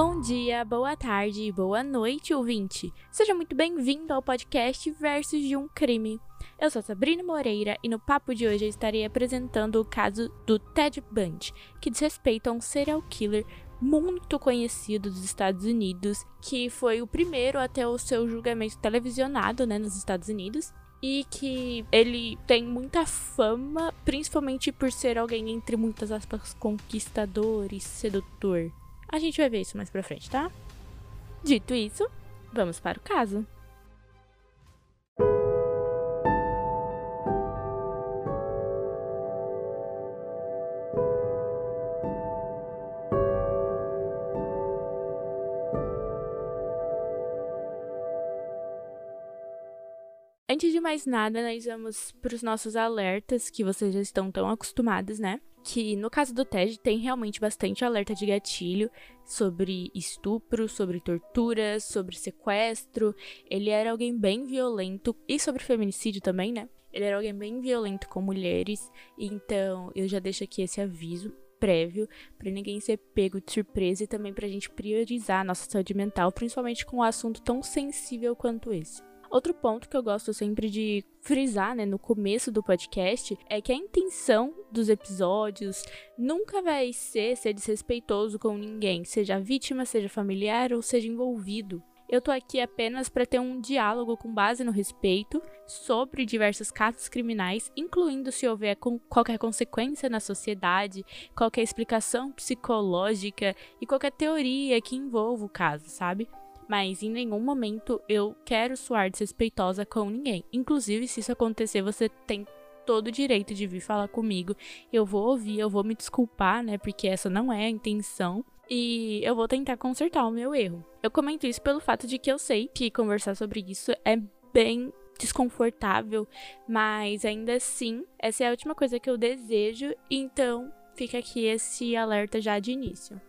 Bom dia, boa tarde e boa noite, ouvinte. Seja muito bem-vindo ao podcast Versos de um Crime. Eu sou Sabrina Moreira e no papo de hoje eu estarei apresentando o caso do Ted Bundy, que diz respeito a um serial killer muito conhecido dos Estados Unidos, que foi o primeiro até o seu julgamento televisionado, né, nos Estados Unidos, e que ele tem muita fama, principalmente por ser alguém entre muitas aspas conquistador e sedutor. A gente vai ver isso mais pra frente, tá? Dito isso, vamos para o caso. Antes de mais nada, nós vamos para os nossos alertas, que vocês já estão tão acostumados, né? Que no caso do Ted tem realmente bastante alerta de gatilho sobre estupro, sobre tortura, sobre sequestro. Ele era alguém bem violento e sobre feminicídio também, né? Ele era alguém bem violento com mulheres, então eu já deixo aqui esse aviso prévio para ninguém ser pego de surpresa e também para a gente priorizar a nossa saúde mental, principalmente com um assunto tão sensível quanto esse. Outro ponto que eu gosto sempre de frisar, né, no começo do podcast, é que a intenção dos episódios nunca vai ser ser desrespeitoso com ninguém, seja vítima, seja familiar ou seja envolvido. Eu tô aqui apenas para ter um diálogo com base no respeito sobre diversos casos criminais, incluindo se houver qualquer consequência na sociedade, qualquer explicação psicológica e qualquer teoria que envolva o caso, sabe? Mas em nenhum momento eu quero soar desrespeitosa com ninguém. Inclusive, se isso acontecer, você tem todo o direito de vir falar comigo. Eu vou ouvir, eu vou me desculpar, né? Porque essa não é a intenção. E eu vou tentar consertar o meu erro. Eu comento isso pelo fato de que eu sei que conversar sobre isso é bem desconfortável, mas ainda assim, essa é a última coisa que eu desejo, então fica aqui esse alerta já de início.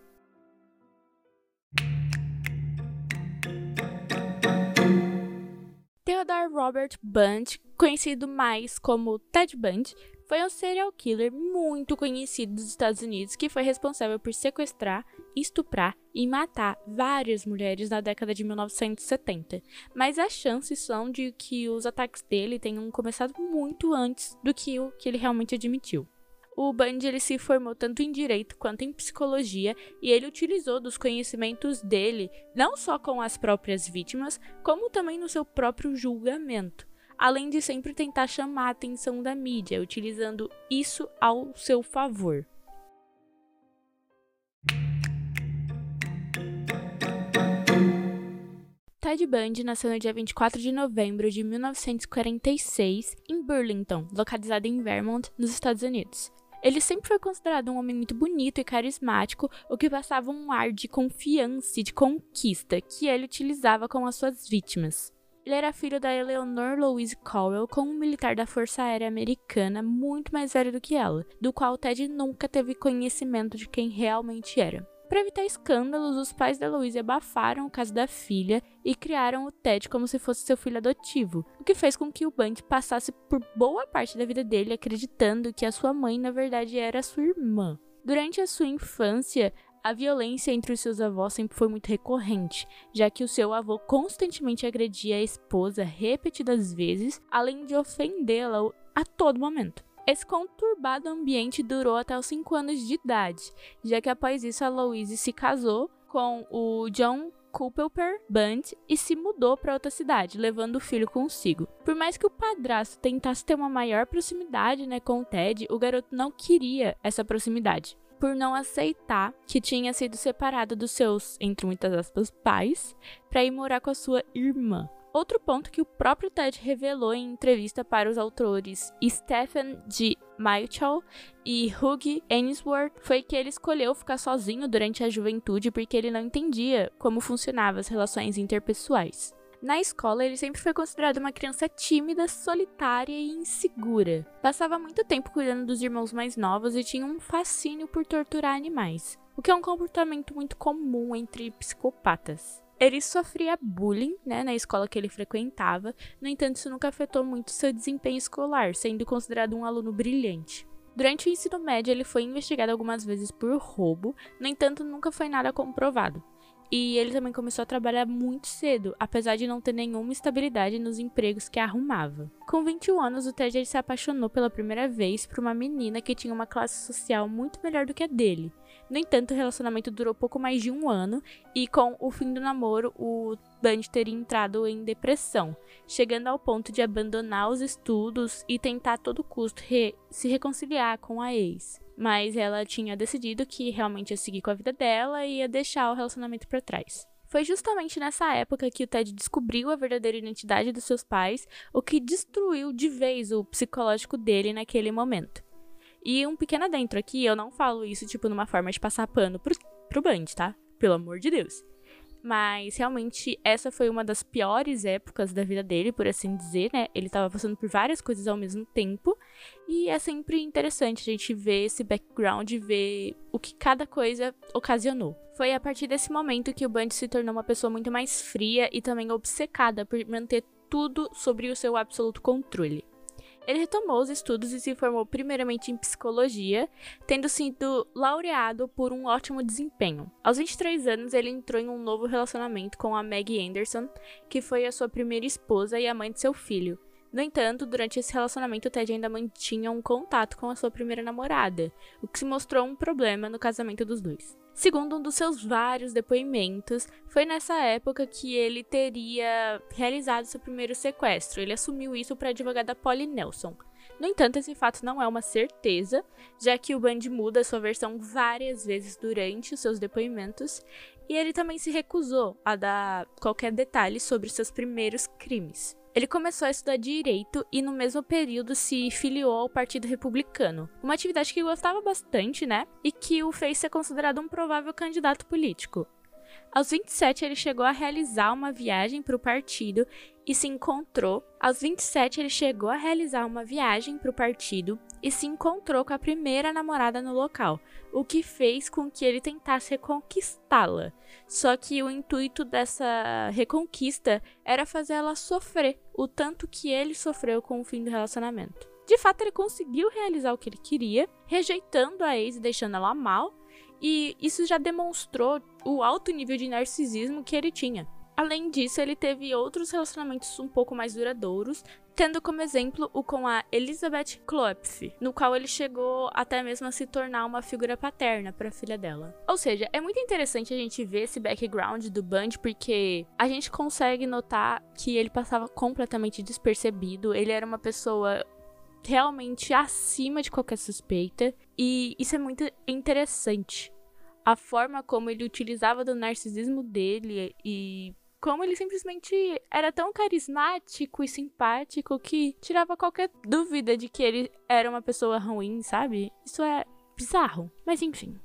Theodore Robert Bundy, conhecido mais como Ted Bundy, foi um serial killer muito conhecido dos Estados Unidos que foi responsável por sequestrar, estuprar e matar várias mulheres na década de 1970. Mas as chances são de que os ataques dele tenham começado muito antes do que o que ele realmente admitiu o Bundy ele se formou tanto em direito quanto em psicologia e ele utilizou dos conhecimentos dele não só com as próprias vítimas, como também no seu próprio julgamento. Além de sempre tentar chamar a atenção da mídia, utilizando isso ao seu favor. Ted Bundy nasceu no dia 24 de novembro de 1946 em Burlington, localizado em Vermont, nos Estados Unidos. Ele sempre foi considerado um homem muito bonito e carismático, o que passava um ar de confiança e de conquista que ele utilizava com as suas vítimas. Ele era filho da Eleanor Louise Cowell, com um militar da Força Aérea Americana muito mais velho do que ela, do qual Ted nunca teve conhecimento de quem realmente era. Para evitar escândalos, os pais da Louise abafaram o caso da filha e criaram o Ted como se fosse seu filho adotivo, o que fez com que o Bundy passasse por boa parte da vida dele acreditando que a sua mãe na verdade era sua irmã. Durante a sua infância, a violência entre os seus avós sempre foi muito recorrente, já que o seu avô constantemente agredia a esposa repetidas vezes, além de ofendê-la a todo momento. Esse conturbado ambiente durou até os 5 anos de idade, já que após isso a Louise se casou com o John Culpeper Band e se mudou para outra cidade, levando o filho consigo. Por mais que o padrasto tentasse ter uma maior proximidade né, com o Ted, o garoto não queria essa proximidade. Por não aceitar que tinha sido separado dos seus, entre muitas aspas, pais, para ir morar com a sua irmã. Outro ponto que o próprio Ted revelou em entrevista para os autores Stephen G. Michael e Hugh Ainsworth foi que ele escolheu ficar sozinho durante a juventude porque ele não entendia como funcionavam as relações interpessoais. Na escola, ele sempre foi considerado uma criança tímida, solitária e insegura. Passava muito tempo cuidando dos irmãos mais novos e tinha um fascínio por torturar animais, o que é um comportamento muito comum entre psicopatas. Ele sofria bullying, né, na escola que ele frequentava, no entanto, isso nunca afetou muito seu desempenho escolar, sendo considerado um aluno brilhante. Durante o ensino médio, ele foi investigado algumas vezes por roubo, no entanto, nunca foi nada comprovado. e ele também começou a trabalhar muito cedo, apesar de não ter nenhuma estabilidade nos empregos que arrumava. Com 21 anos, o Ted se apaixonou pela primeira vez por uma menina que tinha uma classe social muito melhor do que a dele. No entanto, o relacionamento durou pouco mais de um ano e, com o fim do namoro, o Bundy teria entrado em depressão, chegando ao ponto de abandonar os estudos e tentar a todo custo re se reconciliar com a ex. Mas ela tinha decidido que realmente ia seguir com a vida dela e ia deixar o relacionamento para trás. Foi justamente nessa época que o Ted descobriu a verdadeira identidade dos seus pais, o que destruiu de vez o psicológico dele naquele momento. E um pequeno adentro aqui, eu não falo isso, tipo, numa forma de passar pano pro, pro Band, tá? Pelo amor de Deus. Mas realmente essa foi uma das piores épocas da vida dele, por assim dizer, né? Ele tava passando por várias coisas ao mesmo tempo. E é sempre interessante a gente ver esse background ver o que cada coisa ocasionou. Foi a partir desse momento que o Band se tornou uma pessoa muito mais fria e também obcecada por manter tudo sobre o seu absoluto controle. Ele retomou os estudos e se formou primeiramente em psicologia, tendo sido laureado por um ótimo desempenho. Aos 23 anos, ele entrou em um novo relacionamento com a Maggie Anderson, que foi a sua primeira esposa e a mãe de seu filho. No entanto, durante esse relacionamento, Ted ainda mantinha um contato com a sua primeira namorada, o que se mostrou um problema no casamento dos dois. Segundo um dos seus vários depoimentos, foi nessa época que ele teria realizado seu primeiro sequestro. Ele assumiu isso para a advogada Polly Nelson. No entanto, esse fato não é uma certeza, já que o Bundy muda sua versão várias vezes durante os seus depoimentos, e ele também se recusou a dar qualquer detalhe sobre seus primeiros crimes. Ele começou a estudar direito e no mesmo período se filiou ao Partido Republicano, uma atividade que gostava bastante, né? E que o fez ser considerado um provável candidato político. Aos 27, ele chegou a realizar uma viagem para o partido e se encontrou. Aos 27, ele chegou a realizar uma viagem para o partido e se encontrou com a primeira namorada no local, o que fez com que ele tentasse reconquistá-la. Só que o intuito dessa reconquista era fazer ela sofrer o tanto que ele sofreu com o fim do relacionamento. De fato, ele conseguiu realizar o que ele queria, rejeitando a ex e deixando ela mal, e isso já demonstrou o alto nível de narcisismo que ele tinha. Além disso, ele teve outros relacionamentos um pouco mais duradouros, tendo como exemplo o com a Elizabeth Klopf, no qual ele chegou até mesmo a se tornar uma figura paterna para a filha dela. Ou seja, é muito interessante a gente ver esse background do Band porque a gente consegue notar que ele passava completamente despercebido, ele era uma pessoa realmente acima de qualquer suspeita. E isso é muito interessante. A forma como ele utilizava do narcisismo dele e como ele simplesmente era tão carismático e simpático que tirava qualquer dúvida de que ele era uma pessoa ruim, sabe? Isso é bizarro. Mas enfim.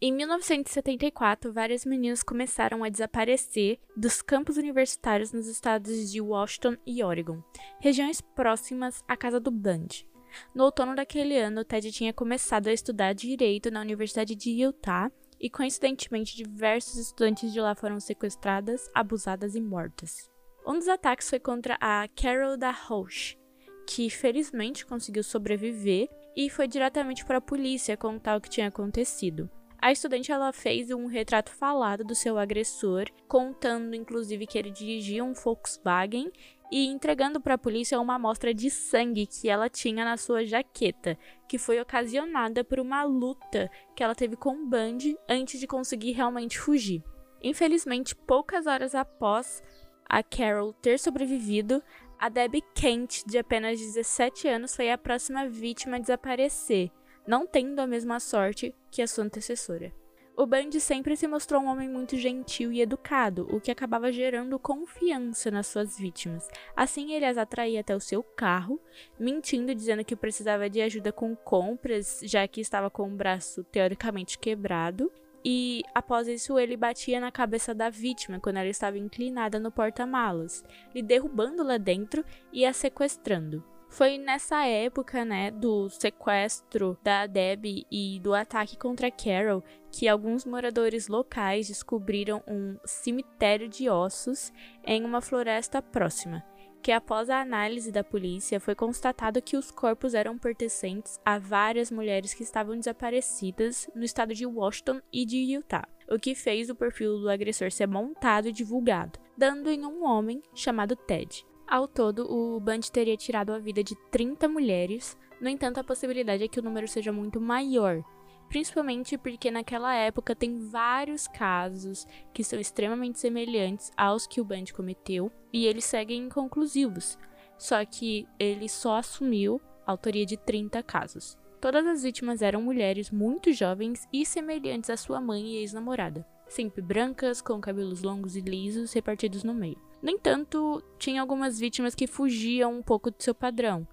Em 1974, várias meninas começaram a desaparecer dos campos universitários nos estados de Washington e Oregon, regiões próximas à casa do Bundy. No outono daquele ano, Ted tinha começado a estudar direito na Universidade de Utah e, coincidentemente, diversos estudantes de lá foram sequestradas, abusadas e mortas. Um dos ataques foi contra a Carol da Roche, que felizmente conseguiu sobreviver e foi diretamente para a polícia contar o que tinha acontecido. A estudante ela fez um retrato falado do seu agressor, contando inclusive que ele dirigia um Volkswagen e entregando para a polícia uma amostra de sangue que ela tinha na sua jaqueta, que foi ocasionada por uma luta que ela teve com o Bundy antes de conseguir realmente fugir. Infelizmente, poucas horas após a Carol ter sobrevivido, a Debbie Kent, de apenas 17 anos, foi a próxima vítima a desaparecer não tendo a mesma sorte que a sua antecessora. O Bundy sempre se mostrou um homem muito gentil e educado, o que acabava gerando confiança nas suas vítimas. Assim, ele as atraía até o seu carro, mentindo, dizendo que precisava de ajuda com compras, já que estava com o braço teoricamente quebrado. E após isso, ele batia na cabeça da vítima quando ela estava inclinada no porta-malas, lhe derrubando lá dentro e a sequestrando. Foi nessa época, né, do sequestro da Debbie e do ataque contra Carol que alguns moradores locais descobriram um cemitério de ossos em uma floresta próxima. que após a análise da polícia foi constatado que os corpos eram pertencentes a várias mulheres que estavam desaparecidas no estado de Washington e de Utah, o que fez o perfil do agressor ser montado e divulgado, dando em um homem chamado Ted. Ao todo, o Bundy teria tirado a vida de 30 mulheres, no entanto, a possibilidade é que o número seja muito maior, principalmente porque naquela época tem vários casos que são extremamente semelhantes aos que o Bundy cometeu e eles seguem inconclusivos. Só que ele só assumiu a autoria de 30 casos. Todas as vítimas eram mulheres muito jovens e semelhantes à sua mãe e ex-namorada, sempre brancas, com cabelos longos e lisos repartidos no meio. No entanto, tinha algumas vítimas que fugiam um pouco do seu padrão.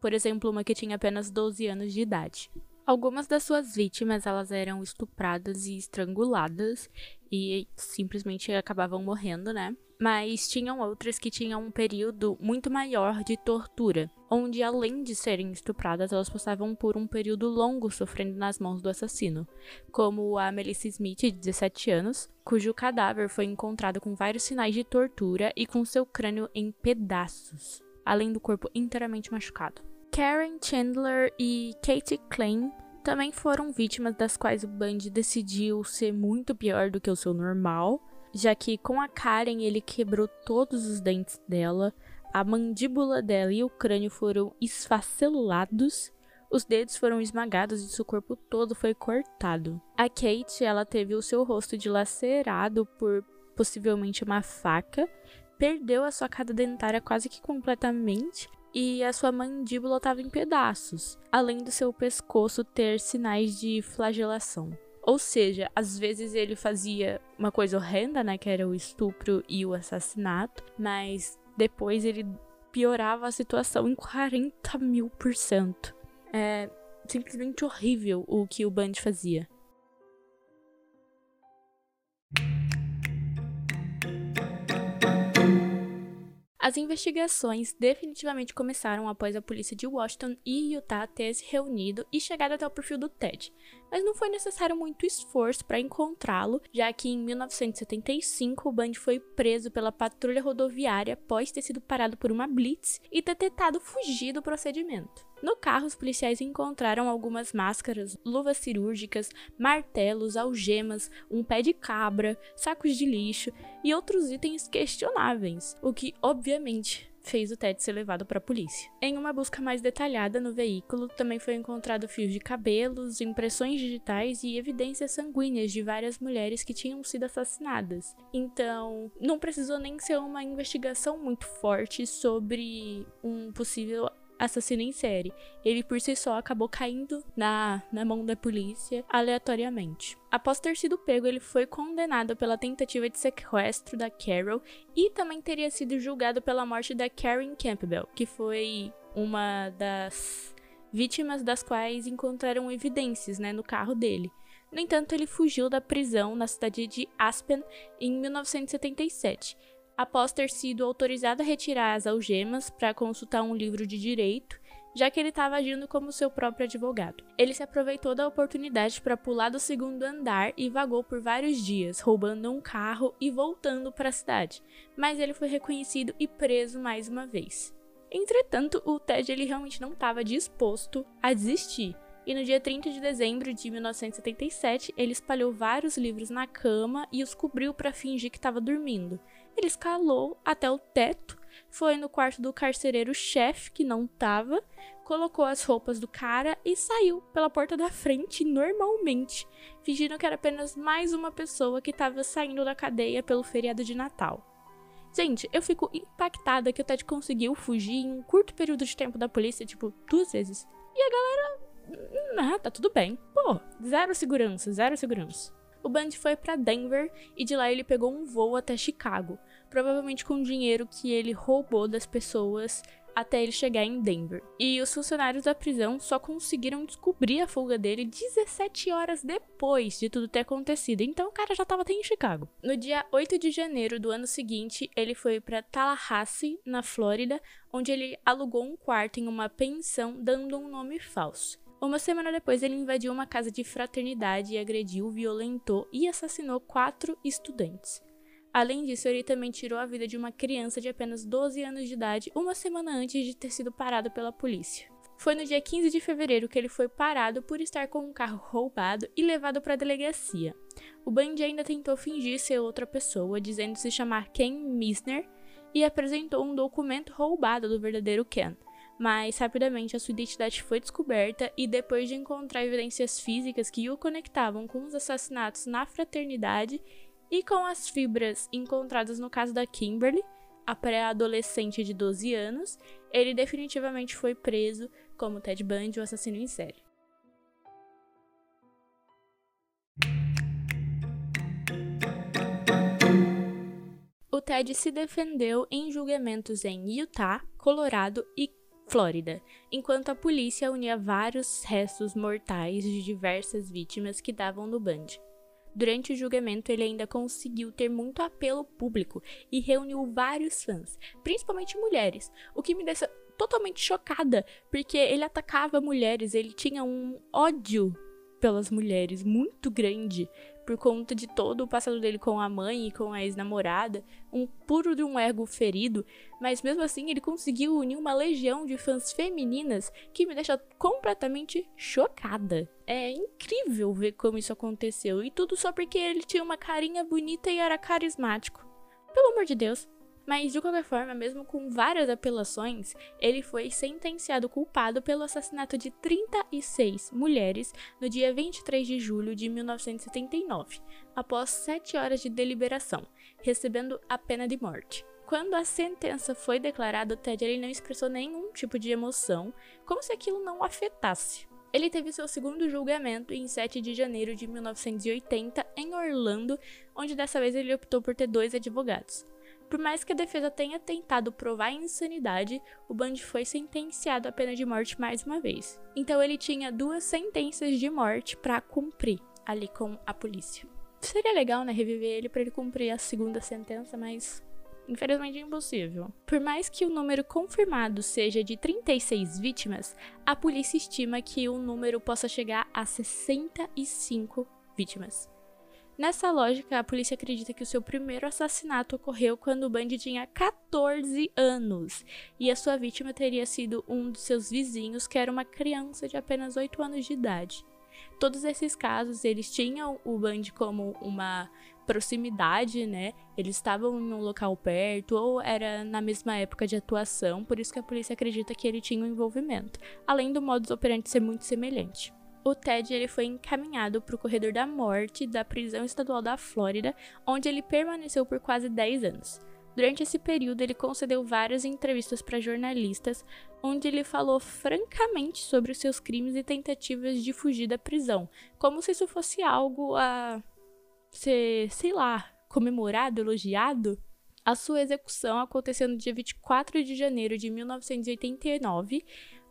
Por exemplo, uma que tinha apenas 12 anos de idade. Algumas das suas vítimas elas eram estupradas e estranguladas e simplesmente acabavam morrendo, né? Mas tinham outras que tinham um período muito maior de tortura, onde além de serem estupradas, elas passavam por um período longo sofrendo nas mãos do assassino, como a Melissa Smith, de 17 anos, cujo cadáver foi encontrado com vários sinais de tortura e com seu crânio em pedaços, além do corpo inteiramente machucado. Karen Chandler e Katie Klein também foram vítimas das quais o Bundy decidiu ser muito pior do que o seu normal, já que com a Karen ele quebrou todos os dentes dela, a mandíbula dela e o crânio foram esfacelulados, os dedos foram esmagados e seu corpo todo foi cortado. A Kate, ela teve o seu rosto dilacerado por possivelmente uma faca, perdeu a sua cada dentária quase que completamente e a sua mandíbula estava em pedaços, além do seu pescoço ter sinais de flagelação. Ou seja, às vezes ele fazia uma coisa horrenda, né, que era o estupro e o assassinato, mas depois ele piorava a situação em 40 mil por cento. É simplesmente horrível o que o Bundy fazia. As investigações definitivamente começaram após a polícia de Washington e Utah ter se reunido e chegado até o perfil do Ted, mas não foi necessário muito esforço para encontrá-lo, já que em 1975 o Bundy foi preso pela patrulha rodoviária após ter sido parado por uma blitz e ter tentado fugir do procedimento. No carro, os policiais encontraram algumas máscaras, luvas cirúrgicas, martelos, algemas, um pé de cabra, sacos de lixo e outros itens questionáveis, o que obviamente fez o Ted ser levado para a polícia. Em uma busca mais detalhada no veículo, também foi encontrado fios de cabelos, impressões digitais e evidências sanguíneas de várias mulheres que tinham sido assassinadas. Então, não precisou nem ser uma investigação muito forte sobre um possível assassino em série. Ele por si só acabou caindo na, na mão da polícia aleatoriamente. Após ter sido pego, ele foi condenado pela tentativa de sequestro da Carol e também teria sido julgado pela morte da Karen Campbell, que foi uma das vítimas das quais encontraram evidências né, no carro dele. No entanto, ele fugiu da prisão na cidade de Aspen em 1977 após ter sido autorizado a retirar as algemas para consultar um livro de direito, já que ele estava agindo como seu próprio advogado. Ele se aproveitou da oportunidade para pular do segundo andar e vagou por vários dias, roubando um carro e voltando para a cidade, mas ele foi reconhecido e preso mais uma vez. Entretanto, o Ted ele realmente não estava disposto a desistir. E no dia 30 de dezembro de 1977, ele espalhou vários livros na cama e os cobriu para fingir que estava dormindo. Ele escalou até o teto, foi no quarto do carcereiro-chefe, que não tava, colocou as roupas do cara e saiu pela porta da frente normalmente, fingindo que era apenas mais uma pessoa que estava saindo da cadeia pelo feriado de Natal. Gente, eu fico impactada que o Ted conseguiu fugir em um curto período de tempo da polícia, tipo, duas vezes. E a galera. Ah, tá tudo bem. Pô, zero segurança, zero segurança o Bundy foi para Denver e de lá ele pegou um voo até Chicago, provavelmente com dinheiro que ele roubou das pessoas até ele chegar em Denver. E os funcionários da prisão só conseguiram descobrir a fuga dele 17 horas depois de tudo ter acontecido. Então o cara já estava até em Chicago. No dia 8 de janeiro do ano seguinte, ele foi para Tallahassee, na Flórida, onde ele alugou um quarto em uma pensão dando um nome falso. Uma semana depois, ele invadiu uma casa de fraternidade e agrediu, violentou e assassinou quatro estudantes. Além disso, ele também tirou a vida de uma criança de apenas 12 anos de idade uma semana antes de ter sido parado pela polícia. Foi no dia 15 de fevereiro que ele foi parado por estar com um carro roubado e levado para a delegacia. O Bundy ainda tentou fingir ser outra pessoa, dizendo se chamar Ken Misner, e apresentou um documento roubado do verdadeiro Ken. Mas rapidamente a sua identidade foi descoberta e depois de encontrar evidências físicas que o conectavam com os assassinatos na fraternidade e com as fibras encontradas no caso da Kimberly, a pré-adolescente de 12 anos, ele definitivamente foi preso como Ted Bundy, o assassino em série. O Ted se defendeu em julgamentos em Utah, Colorado e Flórida, enquanto a polícia unia vários restos mortais de diversas vítimas que davam no Bundy. Durante o julgamento, ele ainda conseguiu ter muito apelo público e reuniu vários fãs, principalmente mulheres, o que me deixa totalmente chocada, porque ele atacava mulheres, ele tinha um ódio pelas mulheres muito grande por conta de todo o passado dele com a mãe e com a ex-namorada, um puro de um ego ferido, mas mesmo assim ele conseguiu unir uma legião de fãs femininas que me deixa completamente chocada. É incrível ver como isso aconteceu e tudo só porque ele tinha uma carinha bonita e era carismático. Pelo amor de Deus, mas, de qualquer forma, mesmo com várias apelações, ele foi sentenciado culpado pelo assassinato de 36 mulheres no dia 23 de julho de 1979, após sete horas de deliberação, recebendo a pena de morte. Quando a sentença foi declarada, Ted ele não expressou nenhum tipo de emoção, como se aquilo não o afetasse. Ele teve seu segundo julgamento em 7 de janeiro de 1980 em Orlando, onde dessa vez ele optou por ter dois advogados. Por mais que a defesa tenha tentado provar a insanidade, o Bundy foi sentenciado à pena de morte mais uma vez. Então ele tinha duas sentenças de morte para cumprir ali com a polícia. Seria legal, né, reviver ele para ele cumprir a segunda sentença, mas infelizmente é impossível. Por mais que o número confirmado seja de 36 vítimas, a polícia estima que o número possa chegar a 65 vítimas. Nessa lógica, a polícia acredita que o seu primeiro assassinato ocorreu quando o Bundy tinha 14 anos e a sua vítima teria sido um de seus vizinhos, que era uma criança de apenas 8 anos de idade. Todos esses casos, eles tinham o Bundy como uma proximidade, né? Eles estavam em um local perto ou era na mesma época de atuação, por isso que a polícia acredita que ele tinha um envolvimento, além do modus operandi ser muito semelhante o Ted ele foi encaminhado para o corredor da morte da prisão estadual da Flórida, onde ele permaneceu por quase 10 anos. Durante esse período, ele concedeu várias entrevistas para jornalistas, onde ele falou francamente sobre os seus crimes e tentativas de fugir da prisão, como se isso fosse algo a ser, sei lá, comemorado, elogiado. A sua execução aconteceu no dia 24 de janeiro de 1989,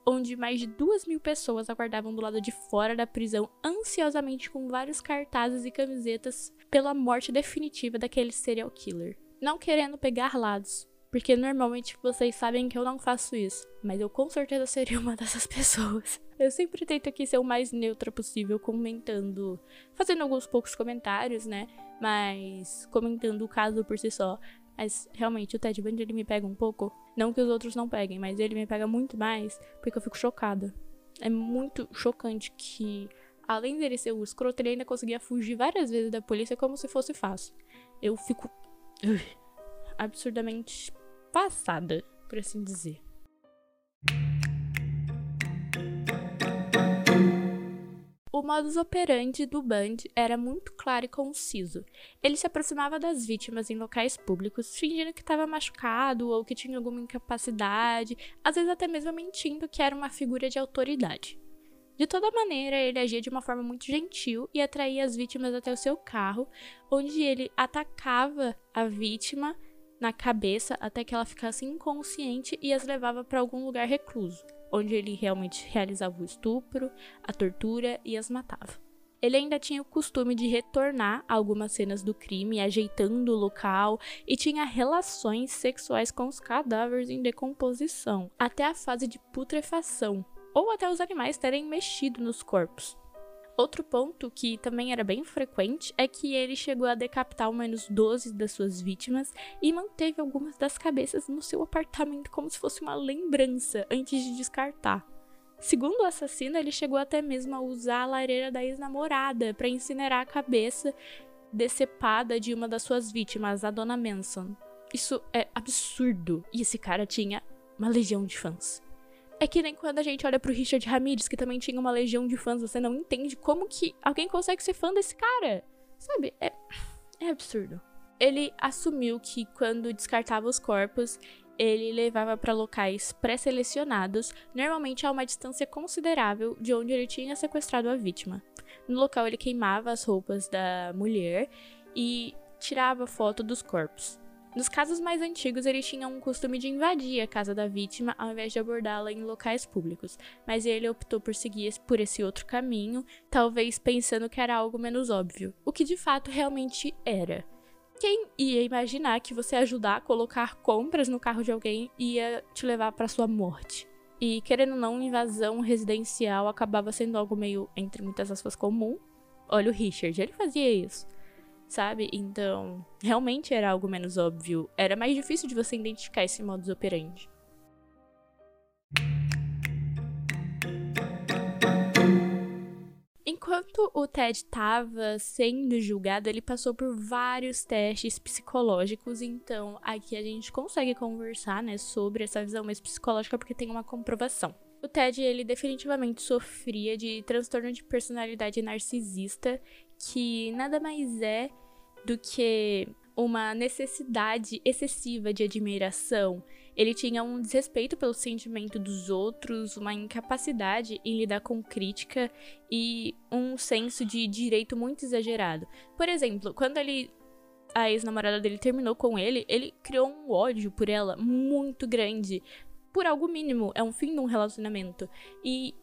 onde mais de duas mil pessoas aguardavam do lado de fora da prisão ansiosamente com vários cartazes e camisetas pela morte definitiva daquele serial killer. Não querendo pegar lados, porque normalmente vocês sabem que eu não faço isso, mas eu com certeza seria uma dessas pessoas. Eu sempre tento aqui ser o mais neutra possível, comentando, fazendo alguns poucos comentários, né? Mas comentando o caso por si só. Mas realmente o Ted Bundy ele me pega um pouco. Não que os outros não peguem, mas ele me pega muito mais porque eu fico chocada. É muito chocante que, além dele ser o escroto, ele ainda conseguia fugir várias vezes da polícia como se fosse fácil. Eu fico absurdamente passada, por assim dizer. O modus operandi do Band era muito claro e conciso. Ele se aproximava das vítimas em locais públicos, fingindo que estava machucado ou que tinha alguma incapacidade, às vezes até mesmo mentindo que era uma figura de autoridade. De toda maneira, ele agia de uma forma muito gentil e atraía as vítimas até o seu carro, onde ele atacava a vítima na cabeça até que ela ficasse inconsciente e as levava para algum lugar recluso onde ele realmente realizava o estupro, a tortura e as matava. Ele ainda tinha o costume de retornar a algumas cenas do crime, ajeitando o local e tinha relações sexuais com os cadáveres em decomposição, até a fase de putrefação, ou até os animais terem mexido nos corpos. Outro ponto que também era bem frequente é que ele chegou a decapitar ao menos 12 das suas vítimas e manteve algumas das cabeças no seu apartamento como se fosse uma lembrança antes de descartar. Segundo o assassino, ele chegou até mesmo a usar a lareira da ex-namorada para incinerar a cabeça decepada de uma das suas vítimas, a dona Manson. Isso é absurdo. E esse cara tinha uma legião de fãs. É que nem quando a gente olha pro Richard Ramirez, que também tinha uma legião de fãs, você não entende como que alguém consegue ser fã desse cara. Sabe? É, é absurdo. Ele assumiu que quando descartava os corpos, ele levava para locais pré-selecionados, normalmente a uma distância considerável de onde ele tinha sequestrado a vítima. No local, ele queimava as roupas da mulher e tirava foto dos corpos. Nos casos mais antigos, ele tinha um costume de invadir a casa da vítima ao invés de abordá-la em locais públicos, mas ele optou por seguir por esse outro caminho, talvez pensando que era algo menos óbvio, o que de fato realmente era. Quem ia imaginar que você ajudar a colocar compras no carro de alguém ia te levar para sua morte? E querendo ou não, invasão residencial acabava sendo algo meio, entre muitas aspas, comum. Olha o Richard, ele fazia isso sabe? Então, realmente era algo menos óbvio. Era mais difícil de você identificar esse modus operandi. Enquanto o Ted estava sendo julgado, ele passou por vários testes psicológicos, então aqui a gente consegue conversar, né, sobre essa visão mais psicológica porque tem uma comprovação. O Ted, ele definitivamente sofria de transtorno de personalidade narcisista, que nada mais é do que uma necessidade excessiva de admiração. Ele tinha um desrespeito pelo sentimento dos outros, uma incapacidade em lidar com crítica e um senso de direito muito exagerado. Por exemplo, quando ele a ex-namorada dele terminou com ele, ele criou um ódio por ela muito grande. Por algo mínimo, é um fim de um relacionamento. E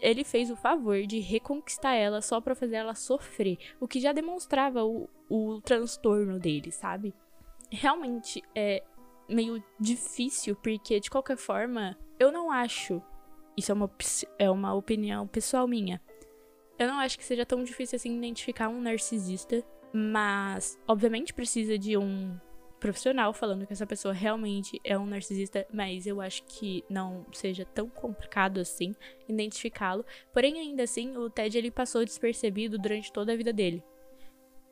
ele fez o favor de reconquistar ela só para fazer ela sofrer, o que já demonstrava o, o transtorno dele, sabe? Realmente é meio difícil, porque de qualquer forma, eu não acho. Isso é uma, é uma opinião pessoal minha. Eu não acho que seja tão difícil assim identificar um narcisista, mas obviamente precisa de um profissional falando que essa pessoa realmente é um narcisista, mas eu acho que não seja tão complicado assim identificá-lo. Porém, ainda assim, o Ted ele passou despercebido durante toda a vida dele.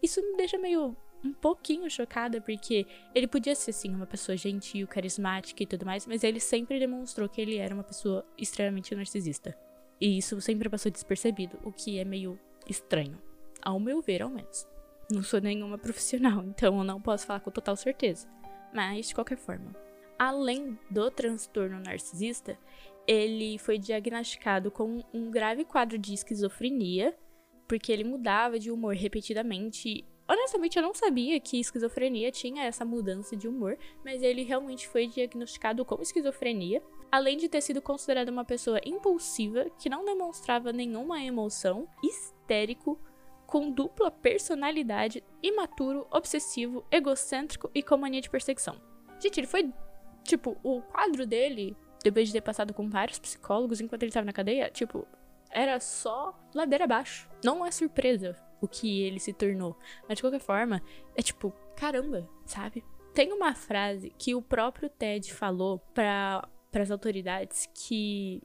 Isso me deixa meio um pouquinho chocada, porque ele podia ser sim uma pessoa gentil, carismática e tudo mais, mas ele sempre demonstrou que ele era uma pessoa extremamente narcisista. E isso sempre passou despercebido, o que é meio estranho, ao meu ver, ao menos. Não sou nenhuma profissional, então eu não posso falar com total certeza. Mas, de qualquer forma, além do transtorno narcisista, ele foi diagnosticado com um grave quadro de esquizofrenia, porque ele mudava de humor repetidamente. Honestamente, eu não sabia que esquizofrenia tinha essa mudança de humor, mas ele realmente foi diagnosticado com esquizofrenia, além de ter sido considerado uma pessoa impulsiva que não demonstrava nenhuma emoção, histérico, com dupla personalidade, imaturo, obsessivo, egocêntrico e com mania de perseguição. Gente, ele foi. Tipo, o quadro dele, depois de ter passado com vários psicólogos enquanto ele estava na cadeia, tipo, era só ladeira abaixo. Não é surpresa o que ele se tornou. Mas de qualquer forma, é tipo, caramba, sabe? Tem uma frase que o próprio Ted falou para as autoridades que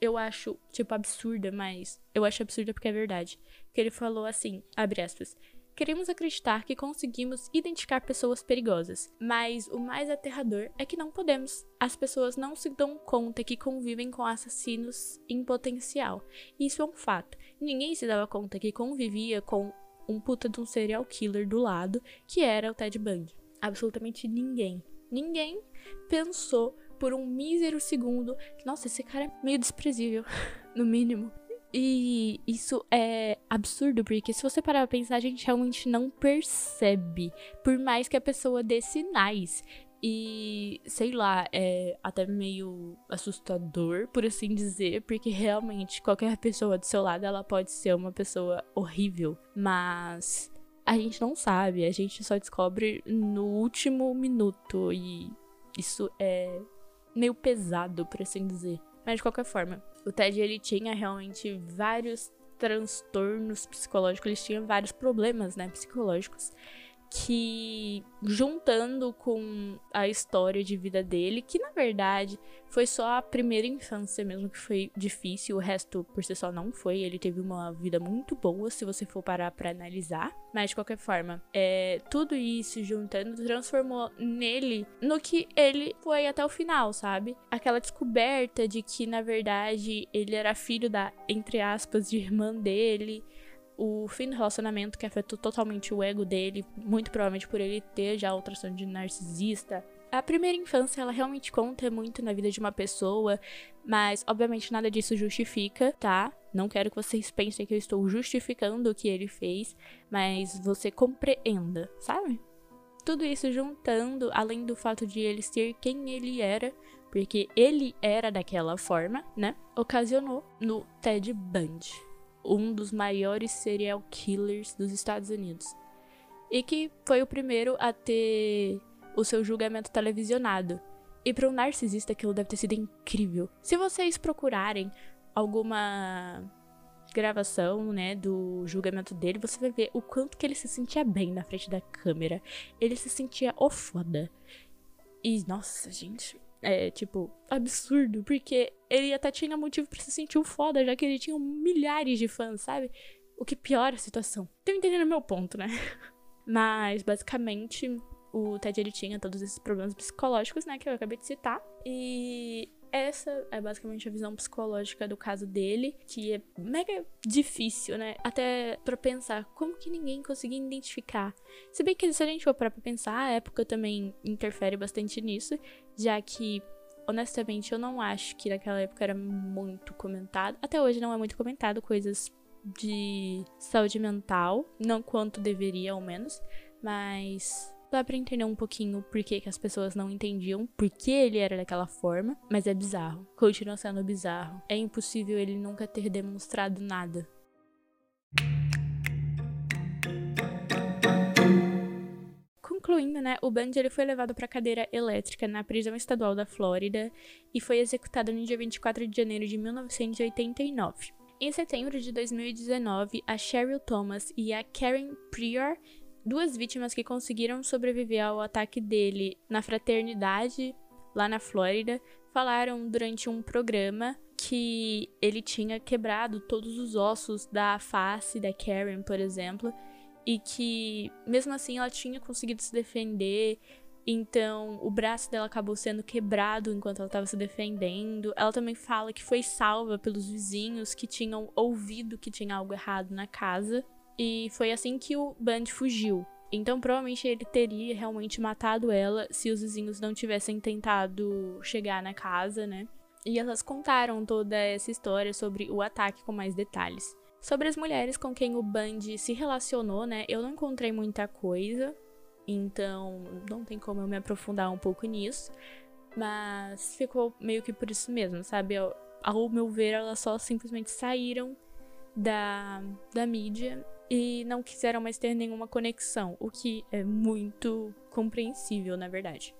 eu acho, tipo, absurda, mas eu acho absurda porque é verdade. Que ele falou assim, abre aspas, Queremos acreditar que conseguimos identificar pessoas perigosas, mas o mais aterrador é que não podemos. As pessoas não se dão conta que convivem com assassinos em potencial. Isso é um fato. Ninguém se dava conta que convivia com um puta de um serial killer do lado, que era o Ted Bundy. Absolutamente ninguém. Ninguém pensou por um mísero segundo. Nossa, esse cara é meio desprezível, no mínimo. E isso é absurdo, porque se você parar pra pensar, a gente realmente não percebe. Por mais que a pessoa dê sinais. E, sei lá, é até meio assustador, por assim dizer, porque realmente qualquer pessoa do seu lado, ela pode ser uma pessoa horrível. Mas a gente não sabe, a gente só descobre no último minuto. E isso é meio pesado, por assim dizer. Mas de qualquer forma, o Ted ele tinha realmente vários transtornos psicológicos, eles tinham vários problemas, né, psicológicos que juntando com a história de vida dele, que na verdade foi só a primeira infância mesmo que foi difícil, o resto por si só não foi. Ele teve uma vida muito boa, se você for parar para analisar. Mas de qualquer forma, é, tudo isso juntando transformou nele no que ele foi até o final, sabe? Aquela descoberta de que na verdade ele era filho da, entre aspas, de irmã dele o fim do relacionamento que afetou totalmente o ego dele, muito provavelmente por ele ter já o transtorno de narcisista. A primeira infância, ela realmente conta muito na vida de uma pessoa, mas obviamente nada disso justifica, tá? Não quero que vocês pensem que eu estou justificando o que ele fez, mas você compreenda, sabe? Tudo isso juntando, além do fato de ele ser quem ele era, porque ele era daquela forma, né? Ocasionou no Ted Bundy um dos maiores serial killers dos Estados Unidos. E que foi o primeiro a ter o seu julgamento televisionado. E para um narcisista aquilo deve ter sido incrível. Se vocês procurarem alguma gravação, né, do julgamento dele, você vai ver o quanto que ele se sentia bem na frente da câmera. Ele se sentia o foda. E nossa, gente, é, tipo, absurdo, porque ele até tinha motivo para se sentir um foda, já que ele tinha milhares de fãs, sabe? O que piora a situação. Tô entendendo meu ponto, né? Mas, basicamente, o Ted ele tinha todos esses problemas psicológicos, né, que eu acabei de citar. E essa é basicamente a visão psicológica do caso dele, que é mega difícil, né? Até para pensar como que ninguém conseguia identificar. Se bem que se a gente for para pensar, a época também interfere bastante nisso, já que honestamente eu não acho que naquela época era muito comentado. Até hoje não é muito comentado coisas de saúde mental, não quanto deveria ao menos, mas Dá pra entender um pouquinho por que, que as pessoas não entendiam por que ele era daquela forma, mas é bizarro. Continua sendo bizarro. É impossível ele nunca ter demonstrado nada. Concluindo, né, o Bundy ele foi levado para cadeira elétrica na prisão estadual da Flórida e foi executado no dia 24 de janeiro de 1989. Em setembro de 2019, a Cheryl Thomas e a Karen Prior duas vítimas que conseguiram sobreviver ao ataque dele na fraternidade lá na Flórida falaram durante um programa que ele tinha quebrado todos os ossos da face da Karen, por exemplo, e que mesmo assim ela tinha conseguido se defender. Então, o braço dela acabou sendo quebrado enquanto ela estava se defendendo. Ela também fala que foi salva pelos vizinhos que tinham ouvido que tinha algo errado na casa. E foi assim que o Band fugiu. Então, provavelmente ele teria realmente matado ela se os vizinhos não tivessem tentado chegar na casa, né? E elas contaram toda essa história sobre o ataque com mais detalhes. Sobre as mulheres com quem o Band se relacionou, né? Eu não encontrei muita coisa, então não tem como eu me aprofundar um pouco nisso. Mas ficou meio que por isso mesmo, sabe? Ao meu ver, elas só simplesmente saíram da, da mídia e não quiseram mais ter nenhuma conexão, o que é muito compreensível, na verdade.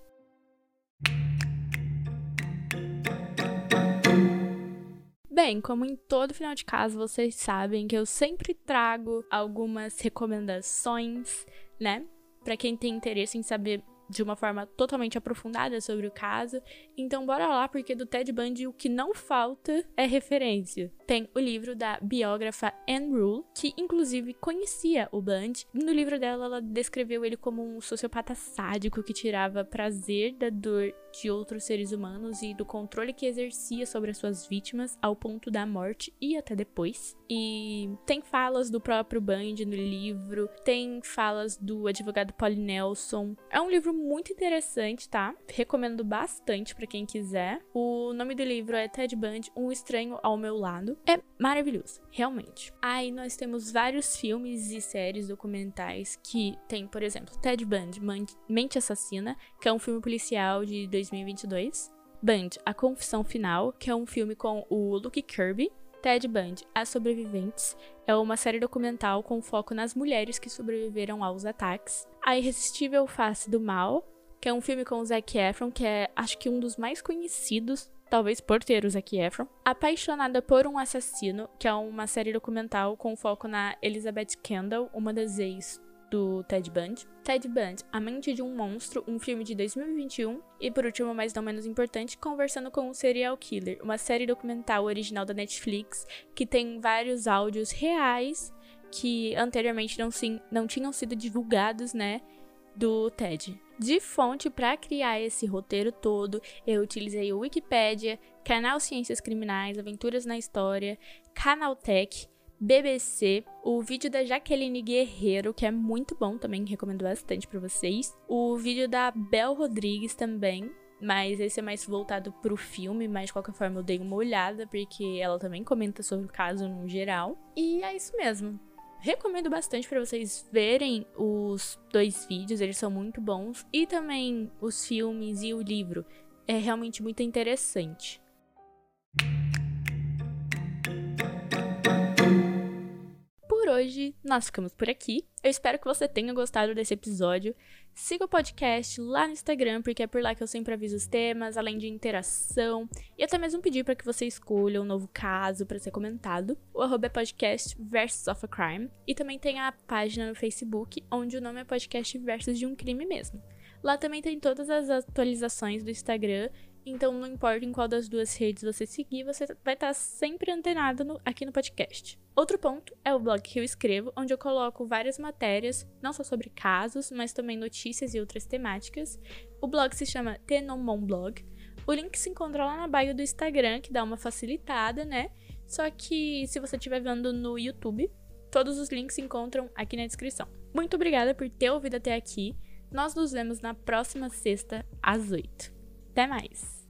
Bem, como em todo final de casa, vocês sabem que eu sempre trago algumas recomendações, né? Para quem tem interesse em saber de uma forma totalmente aprofundada sobre o caso. Então bora lá, porque do Ted Bundy o que não falta é referência. Tem o livro da biógrafa Anne Rule, que inclusive conhecia o Bundy. No livro dela, ela descreveu ele como um sociopata sádico que tirava prazer da dor de outros seres humanos e do controle que exercia sobre as suas vítimas ao ponto da morte e até depois. E tem falas do próprio Bundy no livro, tem falas do advogado Paul Nelson. É um livro muito interessante, tá? Recomendo bastante para quem quiser. O nome do livro é Ted Bundy, Um Estranho ao Meu Lado. É maravilhoso, realmente. Aí nós temos vários filmes e séries documentais que tem, por exemplo, Ted Bundy, Mente Assassina, que é um filme policial de 2022. Band, A Confissão Final, que é um filme com o Luke Kirby. Ted Bundy, As Sobreviventes, é uma série documental com foco nas mulheres que sobreviveram aos ataques. A Irresistível Face do Mal, que é um filme com o Zac Efron, que é acho que um dos mais conhecidos talvez por ter o Zac Efron. Apaixonada por um Assassino, que é uma série documental com foco na Elizabeth Kendall, uma das ex do Ted Bundy. Ted Bundy, A Mente de um Monstro, um filme de 2021. E por último, mas não menos importante, Conversando com um Serial Killer, uma série documental original da Netflix que tem vários áudios reais que anteriormente não, sim, não tinham sido divulgados, né? Do TED. De fonte para criar esse roteiro todo, eu utilizei o Wikipedia, Canal Ciências Criminais, Aventuras na História, Canaltech, BBC, o vídeo da Jaqueline Guerreiro, que é muito bom também, recomendo bastante para vocês. O vídeo da Bel Rodrigues também, mas esse é mais voltado pro filme, mas de qualquer forma eu dei uma olhada, porque ela também comenta sobre o caso no geral. E é isso mesmo recomendo bastante para vocês verem os dois vídeos, eles são muito bons, e também os filmes e o livro. É realmente muito interessante. Por hoje, nós ficamos por aqui. Eu espero que você tenha gostado desse episódio. Siga o podcast lá no Instagram, porque é por lá que eu sempre aviso os temas, além de interação, e até mesmo pedir para que você escolha um novo caso para ser comentado. O arroba é podcast versus of a crime. E também tem a página no Facebook, onde o nome é podcast versus de um crime mesmo. Lá também tem todas as atualizações do Instagram então, não importa em qual das duas redes você seguir, você vai estar sempre antenado no, aqui no podcast. Outro ponto é o blog que eu escrevo, onde eu coloco várias matérias, não só sobre casos, mas também notícias e outras temáticas. O blog se chama Tenomon Blog. O link se encontra lá na bio do Instagram, que dá uma facilitada, né? Só que se você estiver vendo no YouTube, todos os links se encontram aqui na descrição. Muito obrigada por ter ouvido até aqui. Nós nos vemos na próxima sexta, às 8. Até mais!